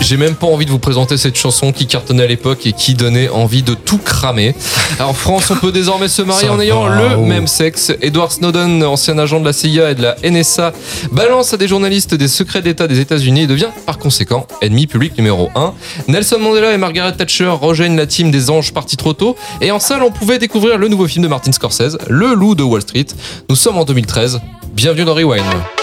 J'ai même pas envie de vous présenter cette chanson qui cartonnait à l'époque et qui donnait envie de tout cramer. Alors, en France, on peut désormais se marier en ayant le oh. même sexe. Edward Snowden, ancien agent de la CIA et de la NSA, balance à des journalistes des secrets d'État des États-Unis et devient par conséquent ennemi public numéro 1. Nelson Mandela et Margaret Thatcher rejoignent la team des anges partis trop tôt. Et en salle, on pouvait découvrir le nouveau film de Martin Scorsese, Le Loup de Wall Street. Nous sommes en 2013. Bienvenue dans Rewind.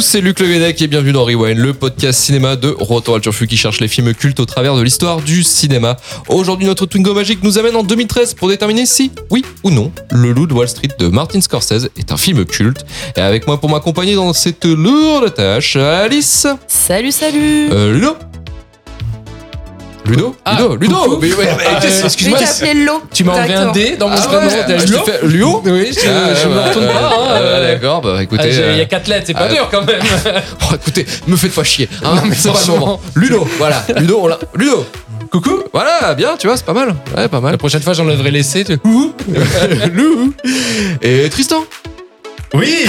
Tous, c'est Luc Le Guenec et bienvenue dans Rewind, le podcast cinéma de Retour Turfu qui cherche les films cultes au travers de l'histoire du cinéma. Aujourd'hui, notre Twingo magique nous amène en 2013 pour déterminer si, oui ou non, Le Loup de Wall Street de Martin Scorsese est un film culte. Et avec moi pour m'accompagner dans cette lourde tâche, Alice, Salut, salut euh, Ludo. Ludo Ah, Ludo Ludo coucou. Mais ouais, mais Ah, euh, excuse-moi. Tu m'as enlevé un dé dans mon Ah prénom. ouais, je Ludo fais Luo Oui, je, Ah, je me bah, retourne euh, pas. hein, ah, euh. D'accord, bah écoutez. Ah, Il y euh, a quatre lettres, c'est pas ah, dur quand même. Oh, écoutez, me faites pas chier. Hein, Non, mais c'est pas le moment. Ludo, voilà. Ludo, on l'a. Ludo. Coucou. Voilà, bien, tu vois, c'est pas mal. Ouais, pas mal. La prochaine fois, j'enlèverai l'essai. tu- Lou. Et Tristan. Oui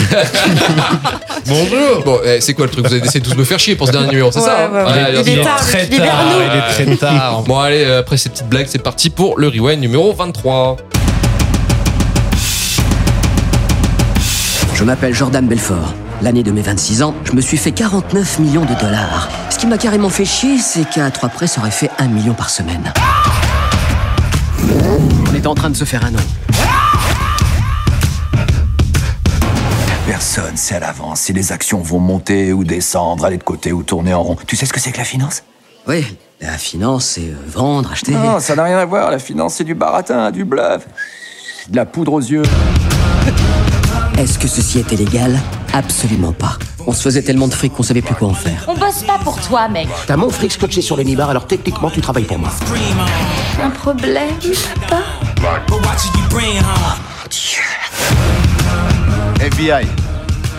Bonjour. Bon, eh, c'est quoi le truc? Vous avez essayé de tous me faire chier pour ce dernier numéro, c'est Ouais, ça hein? ouais, ouais. Allez, Il est tard. très libère-nous. tard. Il est très tard. Bon, allez, euh, après ces petites blagues, c'est parti pour le rewind numéro 23. Je m'appelle Jordan Belfort. L'année de mes 26 ans, je me suis fait 49 millions de dollars. Ce qui m'a carrément fait chier, c'est qu'à trois près, ça aurait fait un million par semaine. On était en train de se faire un nom. Personne sait à l'avance si les actions vont monter ou descendre, aller de côté ou tourner en rond. Tu sais ce que c'est que la finance? Oui, la finance, c'est euh, vendre, acheter. Non, ça n'a rien à voir. La finance, c'est du baratin, du bluff, de la poudre aux yeux. Est-ce que ceci était légal Absolument pas. On se faisait tellement de fric qu'on savait plus quoi en faire. On bosse pas pour toi, mec. T'as mon fric scotché sur le nibar, alors techniquement tu travailles pour moi. Un problème, pas FBI.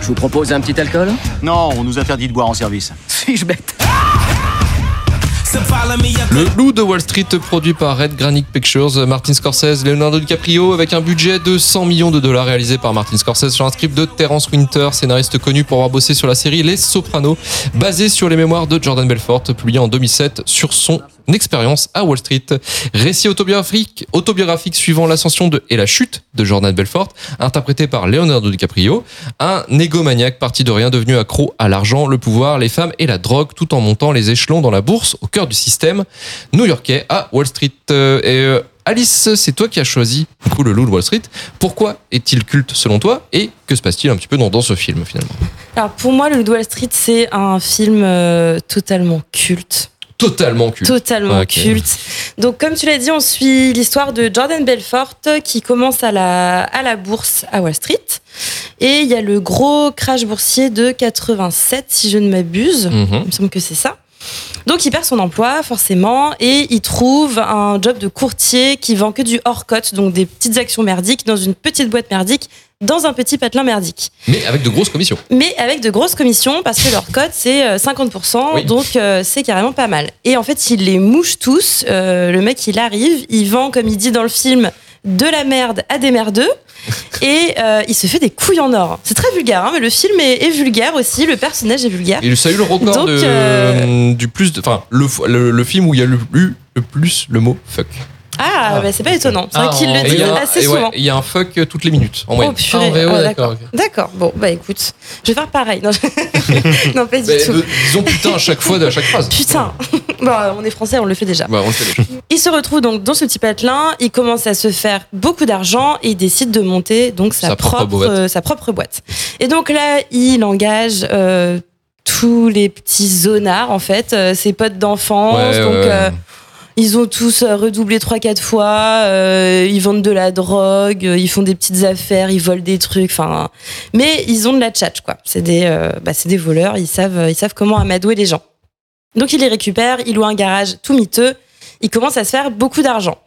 Je vous propose un petit alcool Non, on nous interdit de boire en service. Suis-je bête Le Loup de Wall Street, produit par Red Granite Pictures, Martin Scorsese, Leonardo DiCaprio, avec un budget de 100 millions de dollars réalisé par Martin Scorsese sur un script de Terence Winter, scénariste connu pour avoir bossé sur la série Les Sopranos, basé sur les mémoires de Jordan Belfort, publié en 2007 sur son expérience à Wall Street. Récit autobiographique, autobiographique suivant l'ascension de et la chute de Jordan Belfort, interprété par Leonardo DiCaprio, un négomaniaque parti de rien devenu accro à l'argent, le pouvoir, les femmes et la drogue, tout en montant les échelons dans la bourse au cœur du système new-yorkais à Wall Street. Euh, et euh, Alice, c'est toi qui as choisi coup, le loup de Wall Street. Pourquoi est-il culte selon toi et que se passe-t-il un petit peu dans, dans ce film finalement? Alors pour moi, le Loup de Wall Street, c'est un film euh, totalement culte. Totalement culte. Totalement culte. Donc, comme tu l'as dit, on suit l'histoire de Jordan Belfort qui commence à la, à la bourse à Wall Street. Et il y a le gros crash boursier de 87, si je ne m'abuse. Mhm. Il me semble que c'est ça. Donc, il perd son emploi, forcément, et il trouve un job de courtier qui vend que du hors-cote, donc des petites actions merdiques, dans une petite boîte merdique, dans un petit patelin merdique Mais avec de grosses commissions. mais avec de grosses commissions parce que leur code c'est euh, 50%, Oui. donc euh, c'est carrément pas mal. Et en fait, il les mouche tous. Euh, le mec, il arrive, il vend, comme il dit dans le film, de la merde à des merdeux. Et euh, il se fait des couilles en or. C'est très vulgaire, hein, mais le film est, est vulgaire aussi, le personnage est vulgaire. Et ça a eu le record Donc, de, euh, du plus. Enfin, le, le, le film où il y a le, eu le plus le mot fuck. Ah, bah, c'est pas étonnant. C'est vrai Ah, qu'il le dit y a un- assez souvent. il y a un fuck toutes les minutes en Oh moyenne. purée. Ah, en VO, Ah, d'accord. D'accord, bon, bah écoute, je vais faire pareil. Non, je- non pas du Mais, tout. euh, disons putain à chaque fois de à chaque phrase. Putain Bon, on est français, on le fait déjà. Ouais, on le fait déjà. Il se retrouve donc dans ce petit patelin, il commence à se faire beaucoup d'argent et il décide de monter donc sa, Sa propre euh, sa propre boîte. Et donc là, il engage euh, tous les petits zonards en fait, euh, ses potes d'enfance. Ouais, donc ouais, Ils ont tous euh, redoublé trois quatre fois. euh, ils vendent de la drogue, euh, ils font des petites affaires, ils volent des trucs. Enfin, mais ils ont de la tchatch quoi. C'est des, euh, bah, c'est des voleurs. Ils savent, ils savent comment amadouer les gens. Donc il les récupère, il loue un garage tout miteux. Il commence à se faire beaucoup d'argent.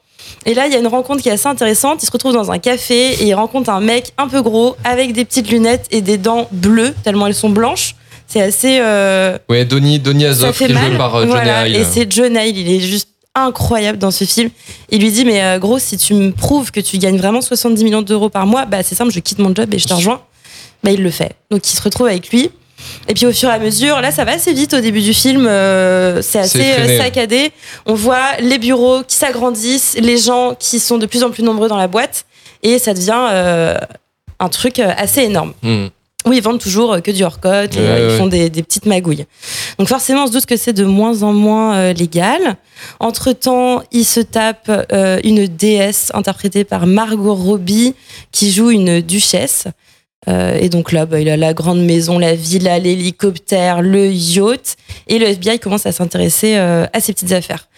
Et là, il y a une rencontre qui est assez intéressante. Il se retrouve dans un café et il rencontre un mec un peu gros avec des petites lunettes et des dents bleues tellement elles sont blanches. C'est assez. euh, Ouais, Donny, Donny Azoff, qui est joué par Johnny Voilà, Hill. Et c'est John Hill, il est juste incroyable dans ce film. Il lui dit mais euh, gros, si tu me prouves que tu gagnes vraiment 70 millions d'euros par mois, bah c'est simple, je quitte mon job et je te rejoins. Bah il le fait. Donc il se retrouve avec lui. Et puis au fur et à mesure, là ça va assez vite au début du film, euh, c'est assez euh, saccadé. On voit les bureaux qui s'agrandissent, les gens qui sont de plus en plus nombreux dans la boîte, et ça devient euh, un truc assez énorme. Hmm. Où ils vendent toujours euh, que du hors-code Ouais, euh, ils font des, des petites magouilles. Donc forcément, on se doute que c'est de moins en moins euh, légal. Entre-temps, ils se tapent euh, une déesse interprétée par Margot Robbie qui joue une duchesse. Euh, et donc là, bah, il a la grande maison, la villa, l'hélicoptère, le yacht. Et le FBI commence à s'intéresser à ces petites affaires.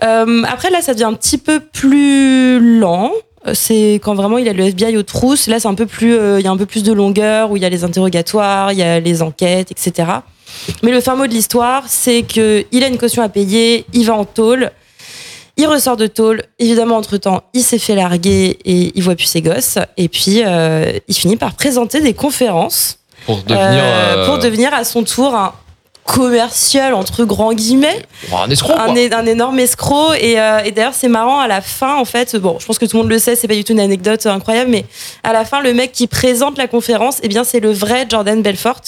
Après, là, ça devient un petit peu plus lent. Euh, C'est quand vraiment il a le FBI aux trousses. Là, c'est un peu plus, euh, il y a un peu plus de longueur où il y a les interrogatoires, il y a les enquêtes, etc. Mais le fin mot de l'histoire, c'est que il a une caution à payer, il va en tôle. Il ressort de tôle. Évidemment, entre-temps, il s'est fait larguer et il voit plus ses gosses. Et puis, euh, il finit par présenter des conférences Pour devenir. euh, pour devenir à son tour un commercial entre grands guillemets. Un escroc, un, quoi. é- un énorme escroc. Et, euh, et d'ailleurs c'est marrant à la fin en fait bon je pense que tout le monde le sait c'est pas du tout une anecdote incroyable mais à la fin le mec qui présente la conférence eh bien c'est le vrai Jordan Belfort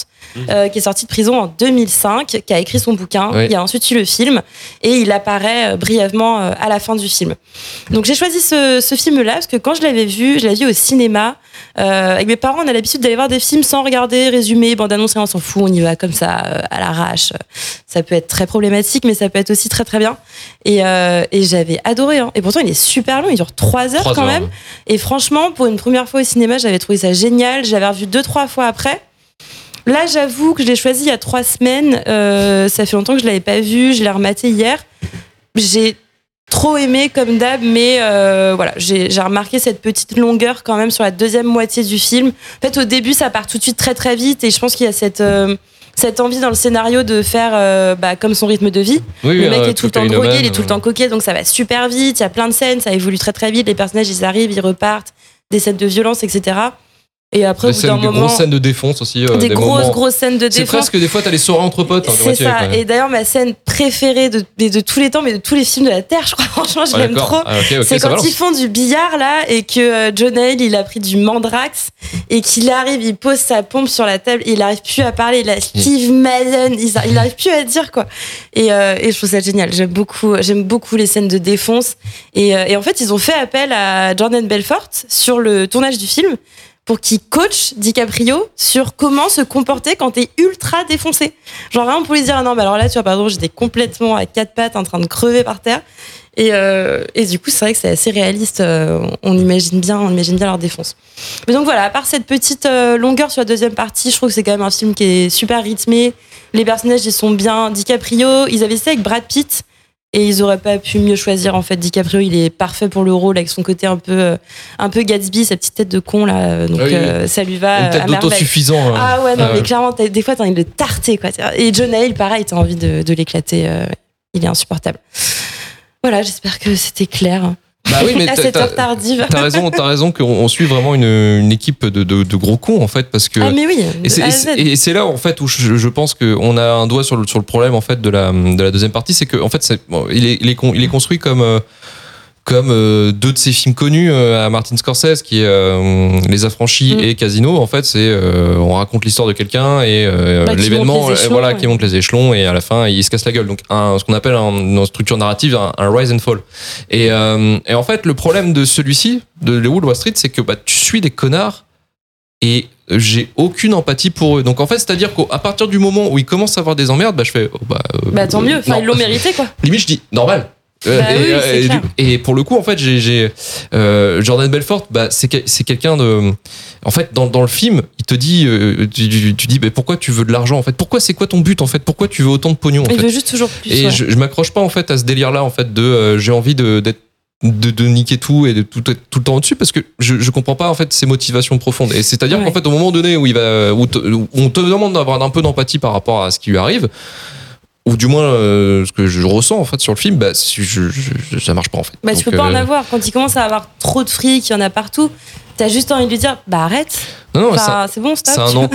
euh, qui est sorti de prison en 2005 qui a écrit son bouquin Oui. il a ensuite eu le film et il apparaît euh, brièvement euh, à la fin du film donc j'ai choisi ce, ce film là parce que quand je l'avais vu je l'avais vu au cinéma euh, avec mes parents on a l'habitude d'aller voir des films sans regarder résumé bande annonce et on s'en fout on y va comme ça euh, à l'arrache ça peut être très problématique, mais ça peut être aussi très très bien. Et, euh, et j'avais adoré. hein. Et pourtant, il est super long, il dure trois heures Trois quand heures, même. Et franchement, pour une première fois au cinéma, j'avais trouvé ça génial. J'avais revu deux trois fois après. Là, j'avoue que je l'ai choisi il y a trois semaines. Euh, ça fait longtemps que je l'avais pas vu. Je l'ai rematé hier. J'ai trop aimé comme d'hab, mais euh, voilà, j'ai remarqué cette petite longueur quand même sur la deuxième moitié du film. En fait, au début, ça part tout de suite très très vite, et je pense qu'il y a cette euh, cette envie dans le scénario de faire euh, bah, comme son rythme de vie. Oui, le mec est tout le temps drogué, il est tout le temps coquet, donc ça va super vite. Il y a plein de scènes, ça évolue très très vite. Les personnages, ils arrivent, ils repartent, des scènes de violence, etc. Et après, au Des, bout d'un scènes, des moment, grosses scènes de défonce aussi. euh, des, grosses moments- grosses scènes de C'est défense. presque des fois, t'as les soirées entre potes. hein, C'est ça. Et d'ailleurs, ma scène préférée de, de, de tous les temps, mais de tous les films de la Terre, je crois, franchement, je Ah, l'aime trop. Ah, c'est quand balance. ils font du billard là et que euh, John Hale il a pris du mandrax et qu'il arrive, il pose sa pompe sur la table, et il arrive plus à parler, il a Steve Madden, il, il arrive plus à dire quoi. Et, euh, et je trouve ça génial. J'aime beaucoup, j'aime beaucoup les scènes de défonce. Et, et en fait, ils ont fait appel à Jordan Belfort sur le tournage du film pour qu'il coach DiCaprio sur comment se comporter quand t'es ultra défoncé. Genre vraiment pour lui dire ah non, bah alors là tu vois pardon j'étais complètement à quatre pattes en train de crever par terre. Et, euh, et du coup c'est vrai que c'est assez réaliste. euh, on imagine bien, on imagine bien leur défonce. Mais donc voilà, à part cette petite euh, longueur sur la deuxième partie, je trouve que c'est quand même un film qui est super rythmé. Les personnages ils sont bien. DiCaprio, ils avaient essayé avec Brad Pitt. Et ils auraient pas pu mieux choisir en fait. DiCaprio, il est parfait pour le rôle avec son côté un peu, euh, un peu Gatsby, sa petite tête de con là. Donc oui, euh, ça lui va Une tête d'autosuffisant. hein. Ah ouais, non, Ah mais ouais. clairement, t'as- des fois, t'as envie de le tarter, quoi. Et John Hale, pareil, t'as envie de, de l'éclater. euh, il est insupportable. Voilà, j'espère que c'était clair. Bah oui, mais à t'as- cette t'as- heure tardive. T'as raison, t'as raison qu'on on suit vraiment une, une équipe de, de, de gros cons en fait parce que Ah, mais oui, et c'est- là en fait où je, je pense qu'on a un doigt sur le, sur le problème en fait de la, de la deuxième partie, c'est que en fait c'est, bon, il, est, il, est con- il est construit comme euh, comme euh, deux de ses films connus euh, à Martin Scorsese qui est euh, Les Affranchis Mm. et Casino. En fait, c'est euh, on raconte l'histoire de quelqu'un et euh, Bah, l'événement, euh, voilà, ouais. qui monte les échelons et à la fin il se casse la gueule. Donc un, ce qu'on appelle un, dans structure narrative un, un rise and fall. Et, euh, et en fait, le problème de celui-ci, de Wolf Wall Street, c'est que bah, tu suis des connards et j'ai aucune empathie pour eux. Donc en fait, c'est-à-dire qu'à partir du moment où ils commencent à avoir des emmerdes, bah, je fais, oh, bah, euh, Bah tant mieux, enfin, ils l'ont mérité, quoi. Limite, je dis normal. Euh, Bah et, oui, euh, c'est et clair. du- et pour le coup, en fait, j'ai, euh, Jordan Belfort, bah, c'est, que- c'est quelqu'un de, En fait, dans, dans le film, il te dit, euh, tu, tu- tu dis, mais pourquoi tu veux de l'argent en fait? Pourquoi c'est quoi ton but en fait? Pourquoi tu veux autant de pognon en Il fait? veut juste toujours plus. Et ouais. je, je m'accroche pas en fait à ce délire-là en fait de j'ai envie de d'être de, de niquer tout et de tout être tout le temps au-dessus parce que je, je comprends pas en fait ses motivations profondes et c'est-à-dire Ouais. qu'en fait au moment donné où il va où, te- où on te demande d'avoir un peu d'empathie par rapport à ce qui lui arrive ou du moins euh, ce que je ressens en fait sur le film bah je, je- je- ça marche pas en fait Bah, tu peux pas en euh, avoir. Quand il commence à avoir trop de fric, il y en a partout. T'as juste envie de lui dire, bah arrête. non, non, Enfin, c'est bon.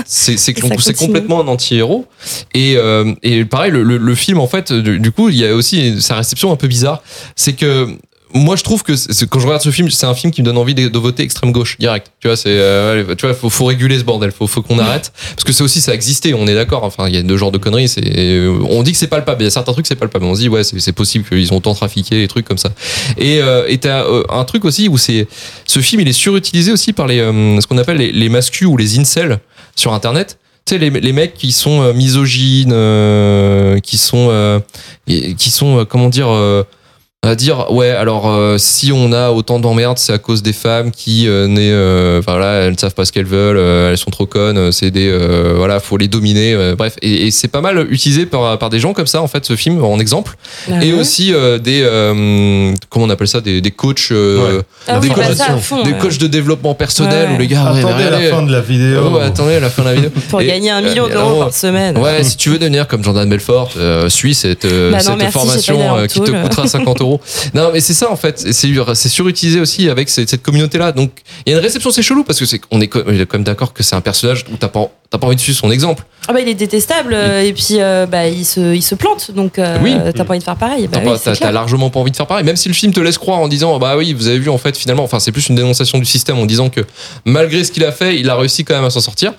C'est c'est complètement un anti-héros et euh, et pareil le, le, le film en fait du, du coup il y a aussi sa réception un peu bizarre c'est que moi je trouve que quand je regarde ce film c'est un film qui me donne envie de, de voter extrême gauche direct. Tu vois c'est euh, tu vois faut, faut réguler ce bordel faut faut qu'on arrête. Parce que c'est aussi ça a existé on est d'accord. Enfin il y a deux genres de conneries c'est on dit que c'est palpable il y a certains trucs c'est palpable. On se dit ouais c'est possible qu'ils ont tant trafiqué des trucs comme ça. Et euh, et t'as euh, un truc aussi où c'est ce film il est surutilisé aussi par les euh, ce qu'on appelle les, les mascus ou les incels sur internet. Tu sais les, les mecs qui sont euh, misogynes euh, qui sont euh, qui sont comment dire euh, à dire ouais alors euh, si on a autant d'emmerdes c'est à cause des femmes qui euh, naissent euh, voilà elles ne savent pas ce qu'elles veulent euh, elles sont trop connes euh, c'est des euh, voilà faut les dominer euh, bref et, et c'est pas mal utilisé par, par des gens comme ça en fait ce film en exemple Ah et ouais. aussi euh, des euh, comment on appelle ça des, des coachs euh, Ah des, oui, coachs fond, des ouais. coachs de développement personnel Ouais. où les gars ouais, Attendez à la fin de la vidéo. Oh, ouais, attendez à la fin de la vidéo. Pour Et, gagner un million euh, d'euros par semaine. Ouais, si tu veux devenir comme Jordan Belfort, euh, suis cette, euh, Bah non, cette merci, formation euh, qui te coûtera 50 euros. Non, mais c'est ça en fait. C'est surutilisé aussi avec cette, cette communauté-là. Donc il y a une réception, c'est chelou parce que c'est on est quand même d'accord que c'est un personnage où t'as pas t'as pas envie de suivre son exemple. Ah bah il est détestable et puis euh, bah il se, il se plante donc euh, Oui. t'as pas envie de faire pareil. Bah oui, t'as largement pas envie de faire pareil, même si le film te laisse croire en disant bah oui, vous avez vu en fait finalement, enfin c'est plus une dénonciation du système en disant que malgré ce qu'il a fait, il a réussi quand même à s'en sortir.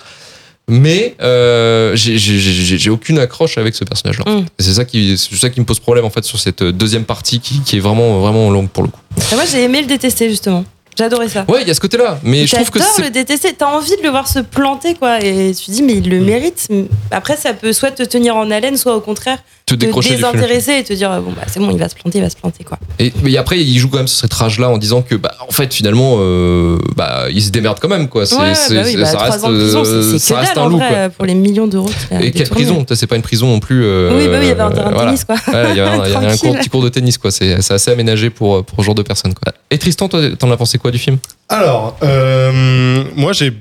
Mais euh, j'ai- aucune accroche avec ce personnage-là. Mm. C'est ça qui c'est ça qui me pose problème en fait sur cette deuxième partie qui, qui est vraiment vraiment longue pour le coup. Et moi j'ai aimé le détester justement. J'adorais ça. Ouais, il y a ce côté-là, mais je trouve que c'est le détester. T'as envie de le voir se planter, quoi. Et tu te dis, mais il le mérite. Après, ça peut soit te tenir en haleine, soit au contraire te te décrocher du film. désintéresser et te dire, bon, bah c'est bon, il va se planter, il va se planter, quoi. Et mais après, il joue quand même sur cette rage-là en disant que, bah, en fait, finalement, euh, bah, il se démerde quand même, quoi. C'est, Ouais, bah oui, c'est- bah, ça reste, ans de prison, c'est- euh, ça que reste dalle, un loup, vrai, quoi. pour les millions d'euros Et quelle prison C'est pas une prison non plus. euh, Oui, bah oui, il y avait un terrain de voilà. tennis, quoi. Ouais, il y avait un, petit cours de tennis, quoi. C'est, c'est assez aménagé pour, pour ce genre de personnes, quoi. Et Tristan, toi, t'en as pensé quoi du film? Alors, euh, moi j'ai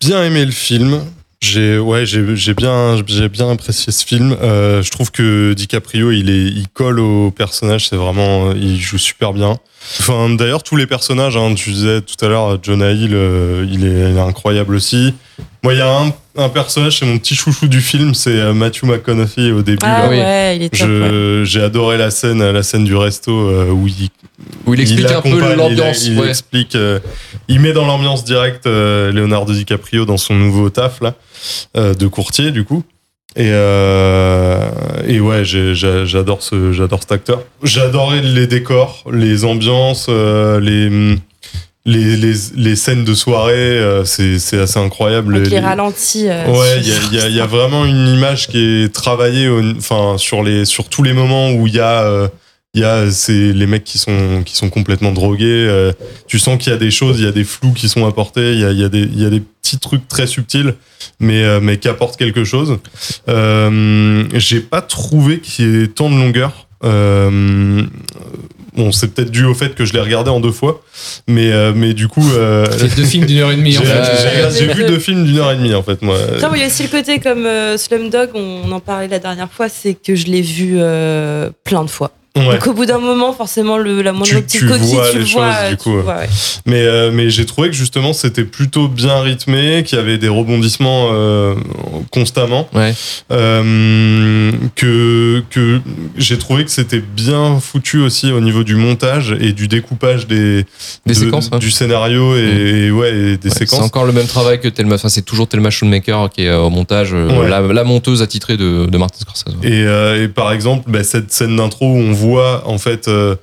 bien aimé le film. J'ai ouais, j'ai bien j'ai bien apprécié ce film. Euh, je trouve que DiCaprio il est il colle au personnage. C'est vraiment il joue super bien. Enfin d'ailleurs tous les personnages. Hein, tu disais tout à l'heure Jonah Hill, euh, il, est, il est incroyable aussi. Moi il y a un, un personnage c'est mon petit chouchou du film, c'est euh, Matthew McConaughey au début. Ah là. oui. ouais, il est top. ouais. J'ai adoré la scène, la scène du resto euh, où il, Où il explique un peu l'ambiance. Il, il ouais. explique, euh, il met dans l'ambiance directe euh, Leonardo DiCaprio dans son nouveau taf là, euh, de courtier du coup. Et, euh, et ouais, j'adore ce, j'adore cet acteur. J'adorais les décors, les ambiances, euh, les, les, les, les scènes de soirée. euh, c'est c'est assez incroyable. Avec les Les- ralentis. euh, Ouais, il y a, il y y a vraiment une image qui est travaillée enfin, sur, les, sur tous les moments où il y a, euh, il y a c'est les mecs qui sont, qui sont complètement drogués. euh, tu sens qu'il y a des choses, il y a des flous qui sont apportés, il y a, il y a, des, il y a des petits trucs très subtils, mais, euh, mais qui apportent quelque chose. Euh, J'ai pas trouvé qu'il y ait tant de longueur. Euh, bon, c'est peut-être dû au fait que je l'ai regardé en deux fois, mais, euh, mais du coup. euh, C'est deux films d'une heure et demie. j'ai en fait. j'ai- j'ai vu deux films d'une heure et demie en fait moi. Il y a aussi le côté comme euh, Slumdog, on en parlait la dernière fois, c'est que je l'ai vu euh, plein de fois. Ouais. Donc au bout d'un moment, forcément, le, la moindre Tu- petite tu coquille, vois tu les vois. choses, du tu coup, vois, ouais. Mais, euh, mais j'ai trouvé que justement c'était plutôt bien rythmé, qu'il y avait des rebondissements euh, constamment, Ouais. euh, que, que j'ai trouvé que c'était bien foutu aussi au niveau du montage et du découpage des, Des de- séquences, ouais. du scénario et, et ouais et des Ouais, C'est séquences. encore le même travail que Thelma. Enfin, c'est toujours Thelma Schoonmaker qui est au montage, Ouais. la, la monteuse attitrée de, de Martin Scorsese. Et, euh, et par exemple, bah, cette scène d'intro où on voit en fait, euh,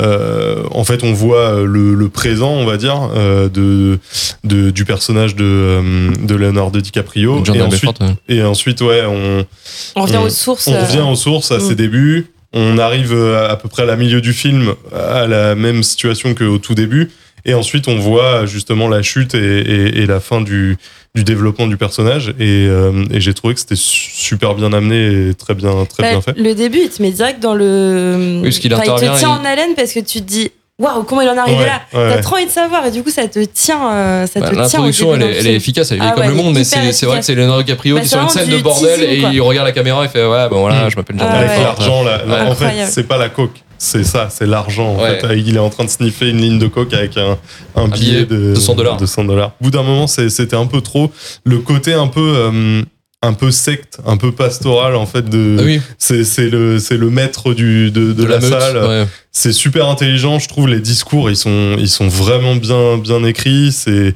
euh, en fait, on voit euh, le, le présent, on va dire, euh, de, de du personnage de, de Leonardo DiCaprio. Et ensuite, ouais. et ensuite, ouais, on, On revient On- aux sources. on revient aux sources à mm. ses débuts. On arrive à peu près à la milieu du film, à la même situation qu'au tout début. Et ensuite, on voit justement la chute et, et- et la fin du, du développement du personnage. Et, euh, et j'ai trouvé que c'était super bien amené et très bien, très Bah, bien fait. Le début, il te met direct dans le. Oui, qu'il Enfin, il intervient, te tient il- en haleine parce que tu te dis. Waouh, comment il en est arrivé Ouais, là? ouais, T'as trop envie de savoir et du coup ça te tient, euh, ça Bah, te tient. au elle, est- elle efficace, elle est Ah comme ouais, le monde, mais c'est c'est vrai que c'est Leonardo DiCaprio Bah, qui sur une scène de bordel teasing, et il regarde la caméra et fait ouais, ben voilà, je m'appelle Ah Avec l'argent, là, là, en fait, c'est pas la coke. C'est ça, c'est l'argent. En Ouais. fait, il est en train de sniffer une ligne de coke avec un, un billet, billet de, de 100 dollars. de 100 dollars. Au bout d'un moment, c'était un peu trop. Le côté un peu, euh, un peu secte, un peu pastoral, en fait, de. Ah oui, C'est le, c'est le maître du, de, de de la, la, meute. salle. ouais. C'est super intelligent, je trouve. Les discours, ils sont, ils sont vraiment bien, bien écrits. C'est,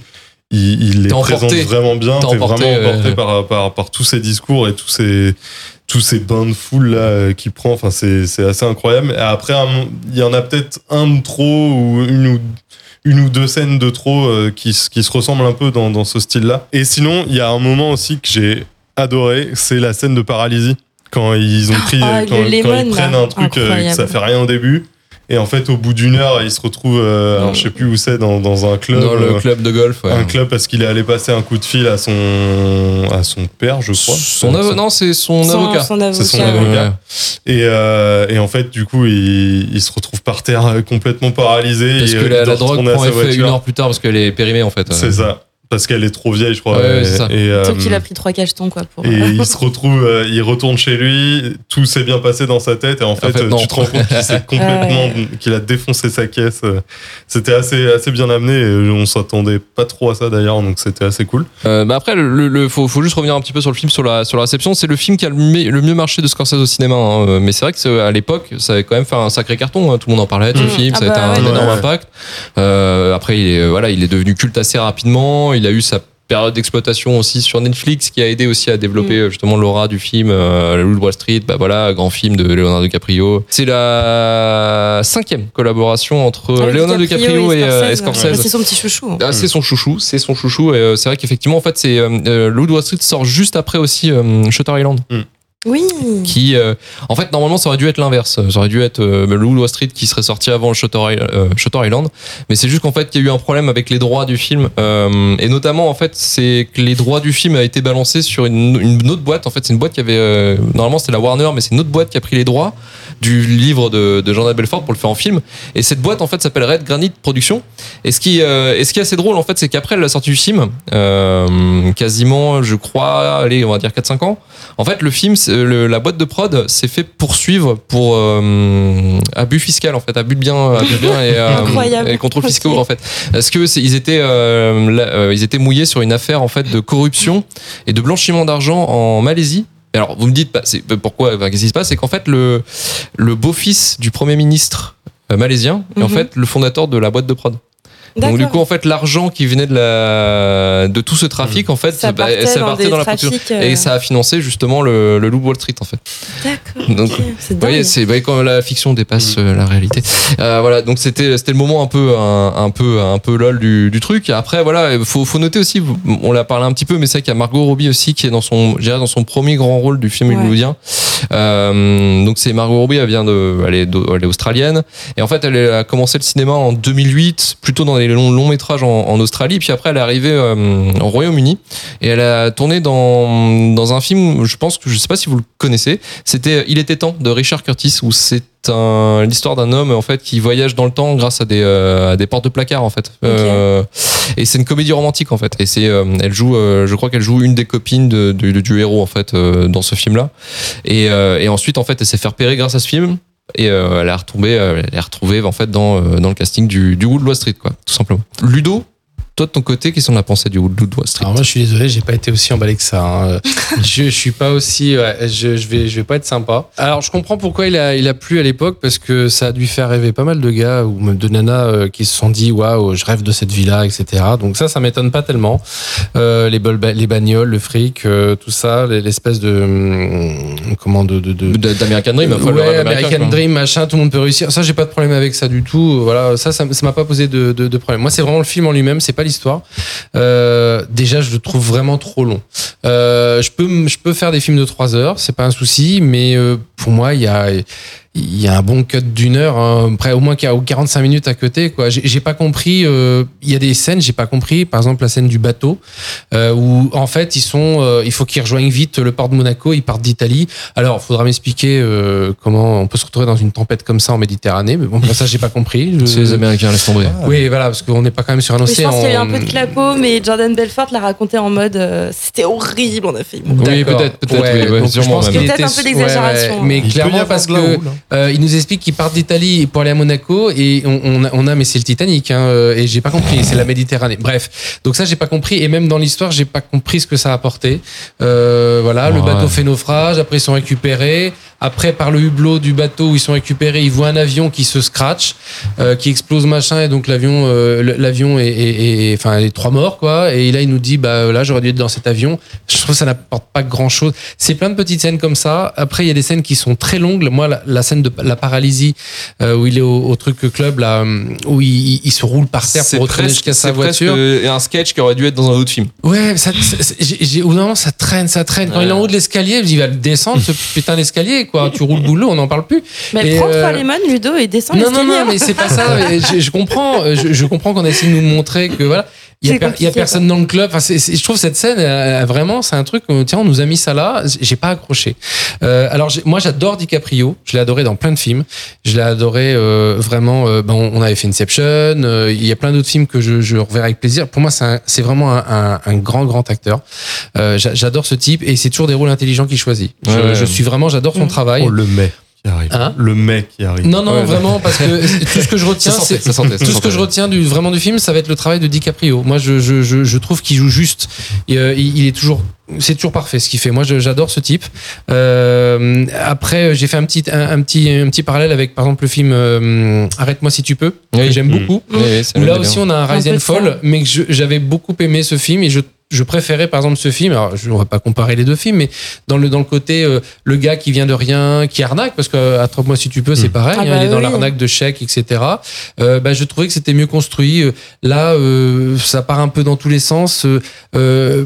il, il les emporté. présente vraiment bien. T'es vraiment emporté ouais. par, par, par tous ces discours et tous ces, tous ces bains de foule là euh, qu'il prend. Enfin, c'est, c'est assez incroyable. Et après, il y en a peut-être un de trop ou une ou une ou deux scènes de trop euh, qui, qui se ressemblent un peu dans, dans ce style-là. Et sinon, il y a un moment aussi que j'ai adoré, c'est la scène de paralysie. Quand ils ont pris, Ah, euh, le quand, ils prennent un truc euh, que ça fait rien au début. Et en fait, au bout d'une heure, ils se retrouvent, euh, alors, je sais plus où c'est, dans, dans un club. Dans le euh, club de golf. ouais. un club parce qu'il est allé passer un coup de fil à son, à son père, je crois. Son avo- non, c'est son, Son- avocat. son avocat. C'est son ouais. avocat. Et, euh, et en fait, du coup, il, il se retrouve par terre euh, complètement paralysé. Parce et, que euh, la, il drogue prend effet une heure plus tard parce qu'elle est périmée en fait. C'est ça. Parce qu'elle est trop vieille, je crois. Ouais, ouais, et, c'est ça. et, euh, Sauf qu'il a pris trois cachetons quoi pour. et il se retrouve, euh, il retourne chez lui, tout s'est bien passé dans sa tête, et en fait, euh, tu te rends compte qu'il a défoncé sa caisse. euh, C'était assez, assez bien amené, et on s'attendait pas trop à ça d'ailleurs, donc c'était assez cool. Euh, bah après, le, le- faut, faut juste revenir un petit peu sur le film, sur la, sur la réception. C'est le film qui a le, me- le mieux marché de Scorsese au cinéma. hein. Euh, Mais c'est vrai que à l'époque, ça avait quand même fait un sacré carton. hein. Tout le monde en parlait de ce Mmh. film. Ah ça a été bah un ouais. énorme impact. Euh, après, il est, euh, voilà, il est devenu culte assez rapidement. Il a eu sa période d'exploitation aussi sur Netflix qui a aidé aussi à développer Mm. euh, justement l'aura du film euh, Le Loup de Wall Street bah voilà grand film de Leonardo DiCaprio c'est la cinquième collaboration entre Ah oui, Leonardo DiCaprio et, euh, et Scorsese. Scorsese Bah, C'est son petit chouchou. ah, c'est son chouchou, c'est son chouchou. Et euh, c'est vrai qu'effectivement, en fait, c'est euh, euh, Loup de Wall Street sort juste après aussi euh, Shutter Island, Oui. qui, euh, en fait, normalement, ça aurait dû être l'inverse. Ça aurait dû être euh, le Wall Street qui serait sorti avant le euh, Shutter Island. Mais c'est juste qu'en fait, il y a eu un problème avec les droits du film, Euh, et notamment, en fait, c'est que les droits du film a été balancés sur une, une autre boîte. En fait, c'est une boîte qui avait, euh, normalement, c'était la Warner, mais c'est une autre boîte qui a pris les droits du livre de, de Jordan Belfort pour le faire en film. Et cette boîte, en fait, s'appelle Red Granite Productions. Et ce qui, euh, et ce qui est assez drôle, en fait, c'est qu'après la sortie du film, euh, quasiment, je crois, allez, on va dire 4-5 ans, en fait, le film, le- la boîte de prod s'est fait poursuivre pour euh, abus fiscal, en fait, abus de bien, abus de bien et, euh, et contrôle fiscaux, en fait. Parce que ils étaient, euh, là, euh, ils étaient mouillés sur une affaire, en fait, de corruption et de blanchiment d'argent en Malaisie. Alors, vous me dites, bah, c'est- pourquoi, enfin, qu'est-ce qui se passe? C'est qu'en fait, le, le beau-fils du premier ministre euh, malaisien est en Mhm. fait le fondateur de la boîte de prod. Donc du coup en fait l'argent qui venait de la de tout ce trafic en fait ça bah, partait, ça dans partait des dans la trafics. euh, et ça a financé justement le, le Loup Wall Street en fait. D'accord. Donc. C'est voyez, c'est voyez, quand la fiction dépasse euh, la réalité. Euh, voilà, donc c'était c'était le moment un peu un, un peu un peu lol du, du truc. Et après voilà, faut faut noter aussi, on l'a parlé un petit peu, mais c'est vrai qu'il y a Margot Robbie aussi qui est dans son, je dirais dans son premier grand rôle du film Ouais. hollywoodien. Euh, donc c'est Margot Robbie, elle vient de, elle est, australienne. Et en fait elle a commencé le cinéma en 2008, plutôt dans les longs, longs métrages en, en Australie. Puis après elle est arrivée euh, au Royaume-Uni. Et elle a tourné dans dans un film, je pense que je sais pas si vous le connaissez, c'était Il était temps de Richard Curtis où c'est un- l'histoire d'un homme en fait qui voyage dans le temps grâce à des euh, à des portes de placard en fait. Euh, et c'est une comédie romantique en fait. Et c'est euh, elle joue, euh, je crois qu'elle joue une des copines de, du, du héros en fait euh, dans ce film là. Et, euh, et ensuite en fait elle s'est fait repérer grâce à ce film. Et euh, elle est retombée, euh, elle est retrouvée en fait dans, dans le casting du, du Wood Wall Street quoi, tout simplement. Ludo, toi de ton côté, qu'est-ce qu'on a pensé du Wood Wall Street Alors moi je suis désolé, j'ai pas été aussi emballé que ça. hein. je, je suis pas aussi, ouais, je, je vais, je vais pas être sympa. Alors je comprends pourquoi il a, il a plu à l'époque parce que ça a dû faire rêver pas mal de gars ou même de nanas euh, qui se sont dit waouh, je rêve de cette vie-là, etc. Donc ça, ça m'étonne pas tellement. Euh, les, bol- les bagnoles, le fric, euh, tout ça, l'espèce de hum, comment de, de, de De- D'American Dream, enfin, ouais, American quoi. Dream, machin, tout le monde peut réussir. Ça, j'ai pas de problème avec ça du tout. Voilà, ça, ça, m'a pas posé de, de, de problème. Moi, c'est vraiment le film en lui-même, c'est pas l'histoire. Euh, déjà, je le trouve vraiment trop long. Euh, je peux, je peux faire des films de 3 heures, c'est pas un souci, mais euh, pour moi, il y a, il y a un bon cut d'une heure, hein, près au moins qu'il y a 45 minutes à côté. Quoi. J'ai, j'ai pas compris. euh, Il y a des scènes, j'ai pas compris. Par exemple, la scène du bateau, euh, où en fait ils sont, euh, il faut qu'ils rejoignent vite le port de Monaco. Ils partent d'Italie. Alors, il faudra m'expliquer euh, comment on peut se retrouver dans une tempête comme ça en Méditerranée. Mais bon, ça j'ai pas compris. Je- C'est les Américains, laisse tomber. Oui, voilà, parce qu'on n'est pas quand même sur un Mais je océan. pense qu'il y a eu un peu de clapot, mais Jordan Belfort l'a raconté en mode euh, c'était horrible, on a fait. Oui, peut-être, peut-être, Ouais, oui, ouais, donc je sûrement pense Peut-être était- un peu d'exagération. ouais, ouais, mais Il clairement parce que. Euh, il nous explique qu'ils partent d'Italie pour aller à Monaco et on, on a, on a mais c'est le Titanic hein, euh, et j'ai pas compris c'est la Méditerranée. Bref. Donc ça j'ai pas compris et même dans l'histoire j'ai pas compris ce que ça a apporté. Euh, voilà le bateau fait naufrage après ils sont récupérés après par le hublot du bateau où ils sont récupérés ils voient un avion qui se scratch euh, qui explose machin et donc l'avion euh, l'avion est, est- est- enfin les trois morts quoi. Et là il nous dit bah là j'aurais dû être dans cet avion. Je trouve que ça n'apporte pas grand chose c'est plein de petites scènes comme ça. Après il y a des scènes qui sont très longues. Moi la, la scène de la paralysie euh, où il est au, au truc club là hum, où il, il- il se roule par terre pour retourner jusqu'à sa voiture. un sketch qui aurait dû être dans un autre film. Ouais, ça, ça- j'ai, j'ai- moment, ça traîne, ça traîne. Quand Ouais. il est en haut de l'escalier, il va le descendre, ce putain d'escalier, quoi. Tu roules boulot, on n'en parle plus. Mais prends euh, trois lemon, Ludo, et descends non, non, non, mais c'est pas ça. Je comprends, euh, je, je comprends qu'on essaie de nous montrer que voilà. Il y, a per- y personne dans le club. Enfin, je trouve cette scène euh, vraiment, c'est un truc. euh, Tiens, on nous a mis ça là. J'ai pas accroché. Euh, alors moi, j'adore DiCaprio. Je l'ai adoré dans plein de films. Je l'ai adoré euh, vraiment. euh, ben, on on avait fait Inception. euh, il y a plein d'autres films que je, je reverrai avec plaisir. Pour moi, c'est un- c'est vraiment un, un- un grand, grand acteur. Euh, j'a- j'adore ce type et c'est toujours des rôles intelligents qu'il choisit. Je, Ouais, je suis vraiment, j'adore son Mm. travail. Oh, le mec qui arrive. Hein le mec qui arrive. Non, non, Ouais, vraiment, parce que tout ce que je retiens, c'est sentait, tout ce que je retiens du vraiment du film, ça va être le travail de DiCaprio. Moi, je, je, je, je trouve qu'il joue juste. Et, euh, il, il est toujours, c'est toujours parfait ce qu'il fait. Moi, j'adore ce type. Euh, après, j'ai fait un petit, un, un petit, un petit parallèle avec, par exemple, le film euh, Arrête-moi si tu peux, que j'aime Mm. beaucoup. Oui, oui, là aussi, on a un Rise and. Fall, mais j'avais beaucoup aimé ce film et je je préférais par exemple ce film. Alors, je, on va pas comparer les deux films, mais dans le dans le côté euh, le gars qui vient de rien, qui arnaque, parce que attrape-moi si tu peux, c'est Mm. pareil. Ah hein, bah il est dans l'arnaque de chèques, etc. Euh, bah, je trouvais que c'était mieux construit. Euh, Là, euh, ça part un peu dans tous les sens. Euh, euh,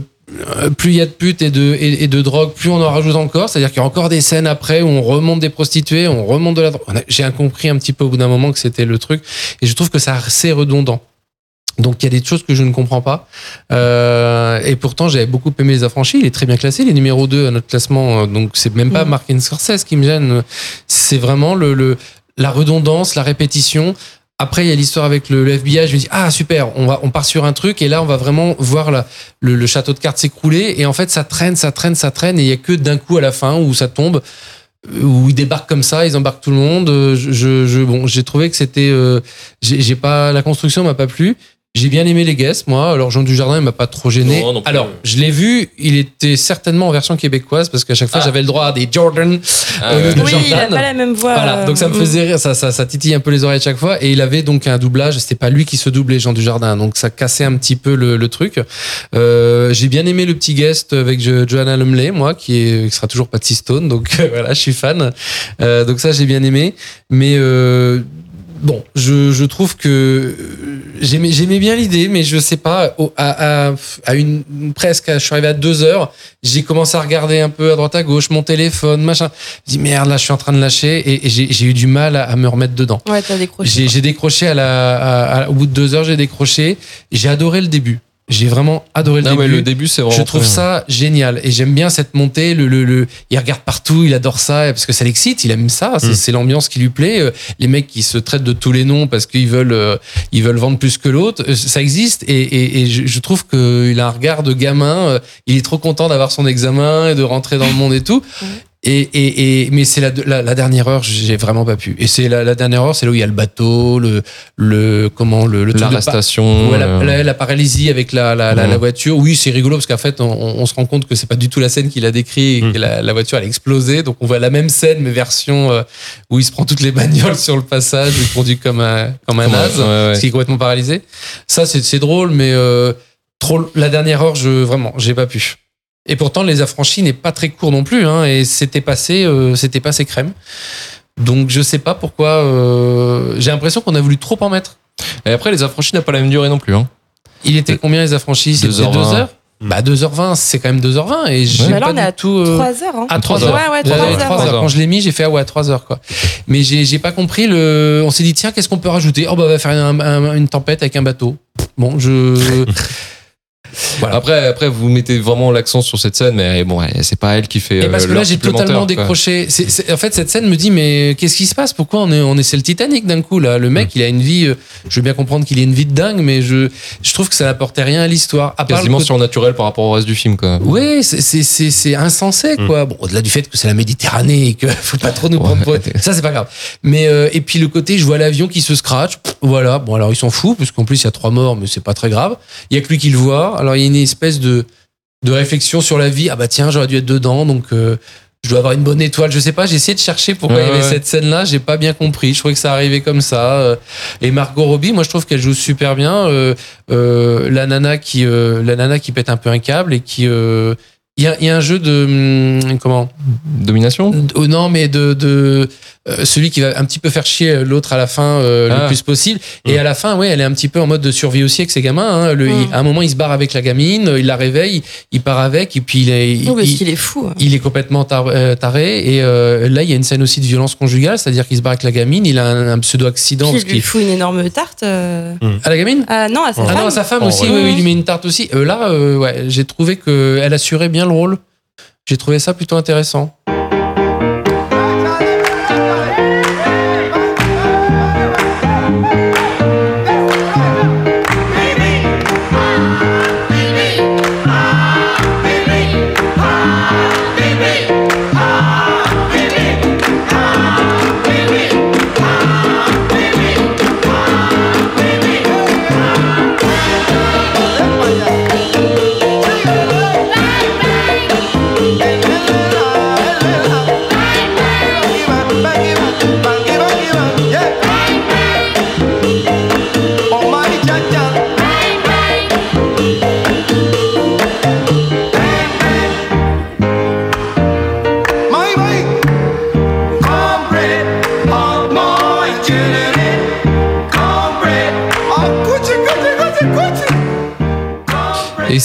plus il y a de putes et de, et, et de drogue, plus on en rajoute encore. C'est-à-dire qu'il y a encore des scènes après où on remonte des prostituées, on remonte de la drogue. J'ai compris un petit peu au bout d'un moment que c'était le truc. Et je trouve que ça c'est redondant. Donc il y a des choses que je ne comprends pas. Euh, et pourtant j'avais beaucoup aimé les affranchis. Il est très bien classé, il est numéro 2 à notre classement. euh, Donc c'est même pas Mhm. Martin Scorsese qui me gêne. C'est vraiment le, le, la redondance, la répétition. Après, il y a l'histoire avec le, le FBI. Je me dis, ah, super, on, va, on part sur un truc. Et là, on va vraiment voir la, le, le château de cartes s'écrouler. Et en fait, ça traîne, ça traîne, ça traîne. Et il y a que d'un coup à la fin où ça tombe, où ils débarquent comme ça, ils embarquent tout le monde. Euh, Je, je, bon, j'ai trouvé que c'était, euh, j'ai pas, la construction m'a pas plu. J'ai bien aimé les guests, moi. Alors, Jean Dujardin, il m'a pas trop gêné. Non, non plus. Alors, je l'ai vu, il était certainement en version québécoise parce qu'à chaque fois, Ah. j'avais le droit à des Jordan. Ah, de Oui, il a pas la même voix. Voilà, donc ça me euh, faisait rire, ça, ça, ça titille un peu les oreilles à chaque fois. Et il avait donc un doublage, c'était pas lui qui se doublait, Jean Dujardin, donc ça cassait un petit peu le, le truc. Euh, J'ai bien aimé le petit guest avec Jo- Joanna Lumley, moi, qui, est, qui sera toujours Patty Stone, donc euh, voilà, je suis fan. Euh, donc ça, j'ai bien aimé. Mais euh, bon, je, je trouve que euh, j'aimais j'aimais bien l'idée, mais je sais pas, à, à, à une presque, je suis arrivé à deux heures, j'ai commencé à regarder un peu à droite à gauche mon téléphone, machin. Je dis merde, là, je suis en train de lâcher et, et j'ai j'ai eu du mal à, à me remettre dedans. Ouais, t'as décroché. J'ai j'ai décroché à la, à- au bout de deux heures, j'ai décroché. J'ai adoré le début. J'ai vraiment adoré le début. le début, c'est vraiment. Je trouve ça génial et j'aime bien cette montée. Le, le, le, il regarde partout, il adore ça parce que ça l'excite, il aime ça. C'est Mm. l'ambiance qui lui plaît. Euh, Les mecs qui se traitent de tous les noms parce qu'ils veulent, euh, ils veulent vendre plus que l'autre, euh, ça existe et, et, et je, je trouve qu'il a un regard de gamin. Il est trop content d'avoir son examen et de rentrer dans le monde et tout. Et, et, et mais c'est la, la, la dernière heure, j'ai vraiment pas pu. Et c'est la, la dernière heure, c'est là où il y a le bateau, le, le comment le, L'arrestation. Ouais, euh, la- la paralysie avec la, voiture. Oui, c'est rigolo parce qu'en fait, on, on se rend compte que c'est pas du tout la scène qu'il a décrit et Mm. que la, voiture elle a explosé. Donc on voit la même scène, mais version euh, où il se prend toutes les bagnoles sur le passage, il conduit comme un, comme un naze, ouais, ouais. qu'il est complètement paralysé. Ça, c'est c'est drôle, mais euh, trop la dernière heure, je vraiment, j'ai pas pu. Et pourtant, les affranchis n'est pas très court non plus, hein, et c'était passé, euh, c'était passé crème. Donc je sais pas pourquoi. euh, j'ai l'impression qu'on a voulu trop en mettre. Et après, les affranchis n'a pas la même durée non plus. Hein. Il était combien les affranchis? C'était 2h20. deux heures? Bah 2h20, c'est quand même 2h20 et j'ai Bah là, pas on est du à tout. euh, 3 heures. Hein. À 3 heures. heures. Ouais, ouais, Ouais, 3 ouais, heures. trois heures. Quand je l'ai mis, j'ai fait ah ouais, 3 heures quoi. Mais j'ai j'ai pas compris le. On s'est dit tiens, qu'est-ce qu'on peut rajouter? Oh bah on va faire un- un- une tempête avec un bateau. Bon, je. Voilà. Après, après, vous mettez vraiment l'accent sur cette scène, mais bon, c'est pas elle qui fait. Et parce euh, que là, j'ai totalement décroché. En fait, cette scène me dit, mais qu'est-ce qui se passe? Pourquoi on est, on est le Titanic d'un coup là? Le mec, il a une vie. euh, Je veux bien comprendre qu'il a une vie de dingue, mais je, je trouve que ça n'apportait rien à l'histoire. Quasiment surnaturel par rapport au reste du film, quoi. Oui, c'est- insensé, quoi. Bon, au-delà du fait que c'est la Méditerranée et que faut pas trop nous prendre pour. Ça, c'est pas grave. Mais, euh, et puis le côté, je vois l'avion qui se scratch. pff, Voilà. Bon, alors ils s'en foutent, parce qu'en plus, il y a trois morts, mais c'est pas très grave. Il y a que lui qui le voit. Alors, il y a une espèce de, de réflexion sur la vie. Ah bah tiens, j'aurais dû être dedans, donc. euh, je dois avoir une bonne étoile, je sais pas. J'ai essayé de chercher pourquoi Ouais, il y avait ouais. cette scène-là. J'ai pas bien compris. Je trouvais que ça arrivait comme ça. euh. Et Margot Robbie, moi, je trouve qu'elle joue super bien. Euh, euh, la nana qui, la nana qui pète un peu un câble et qui, il y a, il y a un jeu de hum, comment? Domination? Oh non, mais de, de euh, celui qui va un petit peu faire chier l'autre à la fin euh, Ah. le plus possible. Et à la fin, ouais, elle est un petit peu en mode de survie aussi avec ses gamins. hein. Le- il- à un moment, il se barre avec la gamine, il la réveille, il part avec, et puis il est, il, Oui, parce il- qu'il est fou. hein. il est complètement euh, taré. Et euh, là, il y a une scène aussi de violence conjugale, c'est-à-dire qu'il se barre avec la gamine, il a un, un pseudo accident Puis il lui fout une énorme tarte. euh. à la gamine? Ah non, à sa Ah femme. non, à sa femme Oh, aussi, ouais. oui, oui, il lui met une tarte aussi. Euh, là, euh, ouais, j'ai trouvé qu'elle assurait bien le rôle. J'ai trouvé ça plutôt intéressant.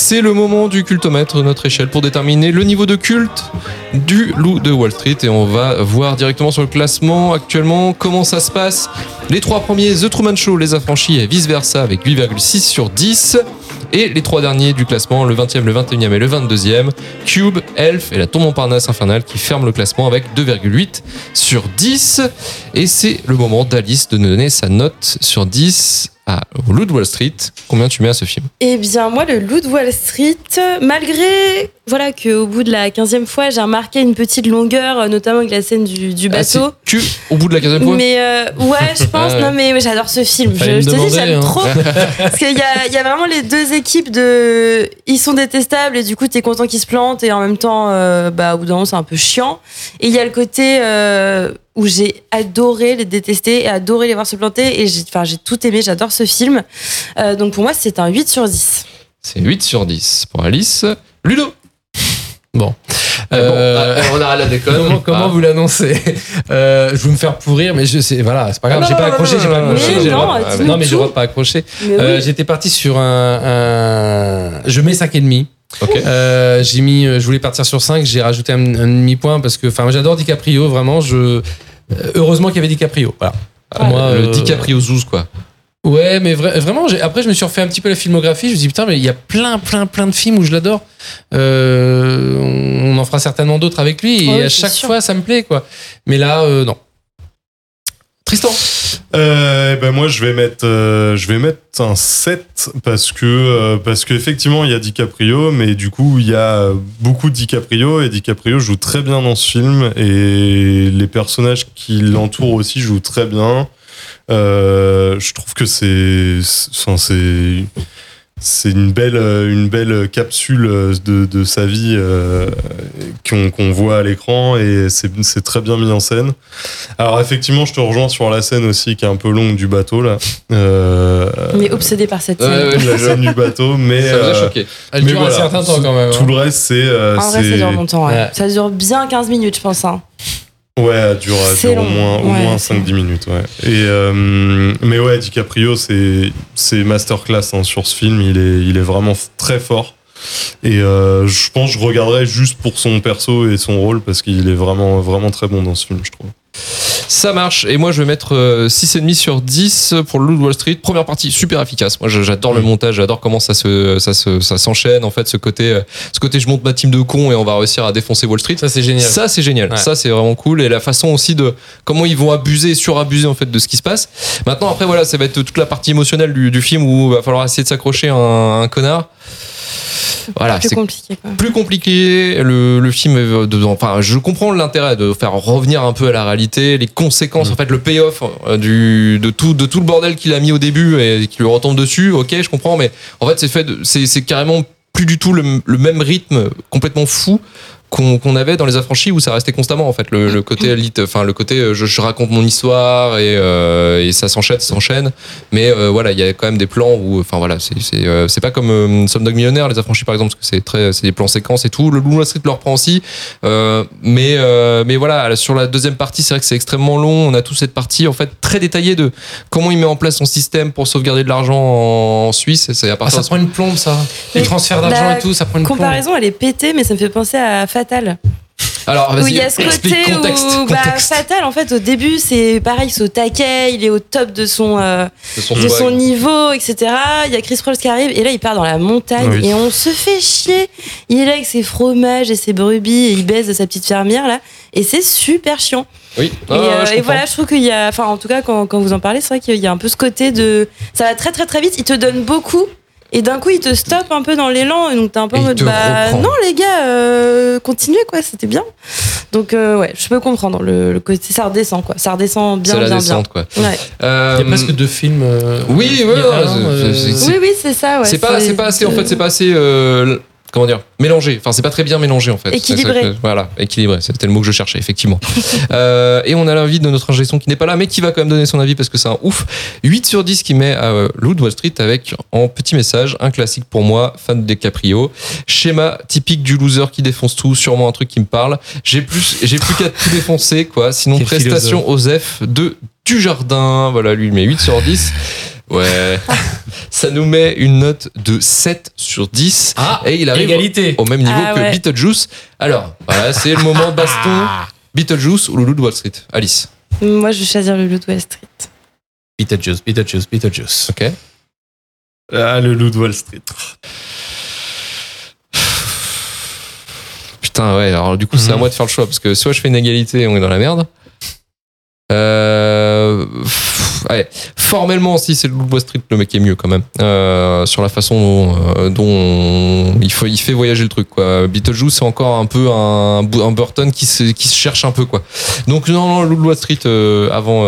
C'est le moment du cultomètre de notre échelle pour déterminer le niveau de culte du loup de Wall Street. Et on va voir directement sur le classement actuellement comment ça se passe. Les trois premiers, The Truman Show, Les Affranchis et vice versa avec 8,6 sur 10. Et les trois derniers du classement, le 20e, le 21e et le 22e, Cube, Elf et la Tour Montparnasse Infernale qui ferment le classement avec 2,8 sur 10. Et c'est le moment d'Alice de donner sa note sur 10 à Loup Wall Street. Combien tu mets à ce film? Eh bien, moi, le loup Wall Street, malgré voilà qu'au bout de la 15e fois, j'ai remarqué une petite longueur, euh, notamment avec la scène du, du Ah, bateau. que au bout de la 15e fois mais euh, ouais, je pense. Ah. Non, mais j'adore ce film. Je, Fallait me je te dis, j'aime hein. trop. Parce qu'il y a, il y a vraiment les deux équipes de. Ils sont détestables et du coup, t'es content qu'ils se plantent et en même temps, euh, bah, au bout d'un moment, c'est un peu chiant. Et il y a le côté euh, où j'ai adoré les détester et adoré les voir se planter et j'ai tout aimé. J'adore ce film. Euh, donc pour moi, c'est un 8 sur 10. C'est 8 sur 10 pour Alice. Ludo Bon. Ah bon, Euh, ah, on arrête la déconne. Comment, comment Ah. vous l'annoncez? Euh, Je vais me faire pourrir, mais je sais, voilà, c'est pas grave. Ah, j'ai non, pas accroché, non, j'ai pas non, accroché. non, j'ai mais j'ai de pas accrocher. Mais Euh, oui. J'étais parti sur un, un- je mets 5 et demi. Ok. Euh, j'ai mis, je voulais partir sur 5, j'ai rajouté un, un demi point parce que, enfin, j'adore DiCaprio, vraiment. Je, euh, heureusement qu'il y avait DiCaprio. Voilà. Ah, Moi, le euh, DiCaprio Zouz, quoi. Ouais, mais vra- vraiment, j'ai- après, je me suis refait un petit peu la filmographie. Je me suis dit, putain, mais il y a plein, plein, plein de films où je l'adore. Euh, on en fera certainement d'autres avec lui. Et Ouais, à chaque sûr. fois, ça me plaît, quoi. Mais là, euh, non. Tristan Euh, ben moi je vais mettre euh, je vais mettre un 7 parce que euh, parce qu'effectivement il y a DiCaprio mais du coup il y a beaucoup de DiCaprio et DiCaprio joue très bien dans ce film et les personnages qui l'entourent aussi jouent très bien. Euh, je trouve que c'est c'est- enfin c'est c'est une belle euh, une belle capsule euh, de, de sa vie euh, qu'on qu'on voit à l'écran et c'est c'est très bien mis en scène. Alors effectivement, je te rejoins sur la scène aussi qui est un peu longue du bateau là. Euh, On est obsédé par cette scène. ouais, la scène du bateau, mais Ça euh, choqué. Elle mais dure un certain temps quand même. Tout hein. le reste, c'est euh, En vrai, ça dure longtemps. ouais. Ouais. Ça dure bien 15 minutes, je pense. hein. Ouais, dure, dure au moins, au Ouais, moins c'est 5-10 minutes. Ouais. Et, euh, mais ouais, DiCaprio, c'est c'est masterclass hein, sur ce film. Il est, il est vraiment très fort. Et euh, je pense que je regarderai juste pour son perso et son rôle parce qu'il est vraiment, vraiment très bon dans ce film, je trouve. Ça marche. Et moi, je vais mettre euh, 6,5 sur 10 pour le Loup de Wall Street. Première partie, super efficace. Moi, j'adore le montage, j'adore comment ça se, ça se, ça s'enchaîne. En fait, ce côté, euh, ce côté, je monte ma team de cons et on va réussir à défoncer Wall Street. Ça, c'est génial. Ça, c'est génial. Ouais. Ça, c'est vraiment cool. Et la façon aussi de comment ils vont abuser et surabuser en fait de ce qui se passe. Maintenant, après, voilà, ça va être toute la partie émotionnelle du, du film où il va falloir essayer de s'accrocher à un, à un connard. Voilà, plus compliqué. Quoi. plus compliqué. Le, le film, est de- enfin, je comprends l'intérêt de faire revenir un peu à la réalité, les conséquences, en fait, le payoff euh, du, de tout, de tout le bordel qu'il a mis au début et qui lui retombe dessus. Ok, je comprends, mais en fait, c'est fait, c'est, c'est carrément plus du tout le, le même rythme complètement fou qu'on, avait dans les affranchis où ça restait constamment en fait. Le, le côté elite enfin le côté euh, je, je raconte mon histoire et, euh, et ça s'enchaîne ça s'enchaîne. Mais euh, voilà il y a quand même des plans où enfin voilà c'est c'est euh, c'est pas comme euh, Slumdog Millionnaire les affranchis par exemple parce que c'est très c'est des plans séquences et tout. Le Wall Street le reprend aussi. Euh, mais euh, mais voilà sur la deuxième partie c'est vrai que c'est extrêmement long. On a toute cette partie en fait très détaillée de comment il met en place son système pour sauvegarder de l'argent en Suisse. Et c'est à Ah, ça prend une plombe, ça. Les transferts d'argent et tout, ça prend une plombe. Comparaison, elle est pétée, mais ça me fait penser à Fatal. alors Où il y a ce côté contexte, où bah, Fatal, en fait, au début, c'est pareil, c'est au taquet, il est au top de son, euh, de son, de niveau, etc. Il y a Chris Prolls qui arrive, et là, il part dans la montagne, Oui. et on se fait chier. Il est là avec ses fromages et ses brebis, et il baise sa petite fermière, là, et c'est super chiant. oui et, Ah, euh, et voilà, je trouve qu'il y a, enfin, en tout cas, quand, quand vous en parlez, c'est vrai qu'il y a un peu ce côté de. Ça va très, très, très vite, il te donne beaucoup. Et d'un coup, il te stoppe un peu dans l'élan, et donc t'es un peu Et en mode bah reprend. non les gars, euh, continuez quoi, c'était bien. Donc euh, ouais, je peux comprendre le, le côté, ça redescend quoi, ça redescend bien c'est la bien descente quoi bien. Ouais. Euh, Il y a presque deux films. euh, Oui, ouais, euh, Oui oui c'est ça ouais. c'est pas, c'est pas assez, en fait, c'est pas assez, euh, comment dire, mélangé. Enfin, c'est pas très bien mélangé, en fait. Équilibré. Que- voilà, équilibré. C'était le mot que je cherchais, effectivement. euh, et on a l'avis de notre ingé son qui n'est pas là, mais qui va quand même donner son avis parce que c'est un ouf. 8 sur 10 qui met à euh, Loup de Wall Street avec, en petit message, un classique pour moi, fan de DiCaprio. Schéma typique du loser qui défonce tout, sûrement un truc qui me parle. J'ai plus, j'ai plus qu'à tout défoncer, quoi. Sinon, Quel prestation aux F de Dujardin. Voilà, lui, il met 8 sur 10. Ouais. Ça nous met une note de 7 sur 10. Ah, et il arrive égalité. au même niveau Ah que ouais. Beetlejuice. Alors, voilà, c'est le moment baston. Beetlejuice ou Loulou de Wall Street Alice. Moi je vais choisir le Loup de Wall Street. Beetlejuice, Beetlejuice, Beetlejuice. Ok. Ah, le loup de Wall Street. Putain, ouais, alors du coup, c'est à Mhm. moi de faire le choix parce que soit je fais une égalité et on est dans la merde. Euh, formellement, si c'est le Wall Street, le mec est mieux quand même. Euh, sur la façon dont, euh, il, fait voyager le truc. Quoi. Beetlejuice, c'est encore un peu un, un Burton qui se, cherche un peu. Quoi. Donc, non, non, de Wall Street avant,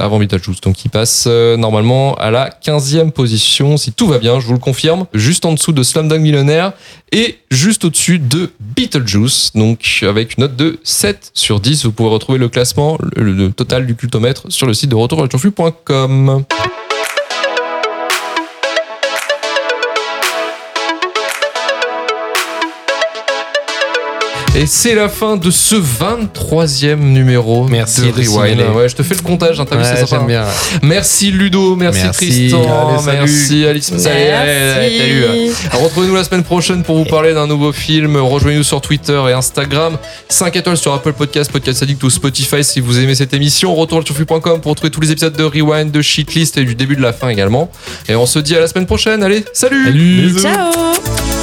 avant Beetlejuice. Donc, il passe normalement à la 15e position, si tout va bien, je vous le confirme. Juste en dessous de Slumdog Millionnaire et juste au-dessus de Beetlejuice, donc avec une note de 7 sur 10. Vous pouvez retrouver le classement, le, le total du cultomètre sur le site de retour.com. Et c'est la fin de ce 23e numéro Merci de de Rewind. Ouais, je te fais le comptage, hein, t'as vu, sympa. j'aime bien. Merci Ludo, merci, Merci. Tristan, Allez, salut. merci Alice. Allez, allez, Retrouvez-nous la semaine prochaine pour vous parler d'un nouveau film. Rejoignez-nous sur Twitter et Instagram. 5 étoiles sur Apple Podcast, Podcast Addict ou Spotify si vous aimez cette émission. Retour sur flux.com pour retrouver tous les épisodes de Rewind, de Shitlist et du début de la fin également. Et on se dit à la semaine prochaine. Allez, salut Salut. Ciao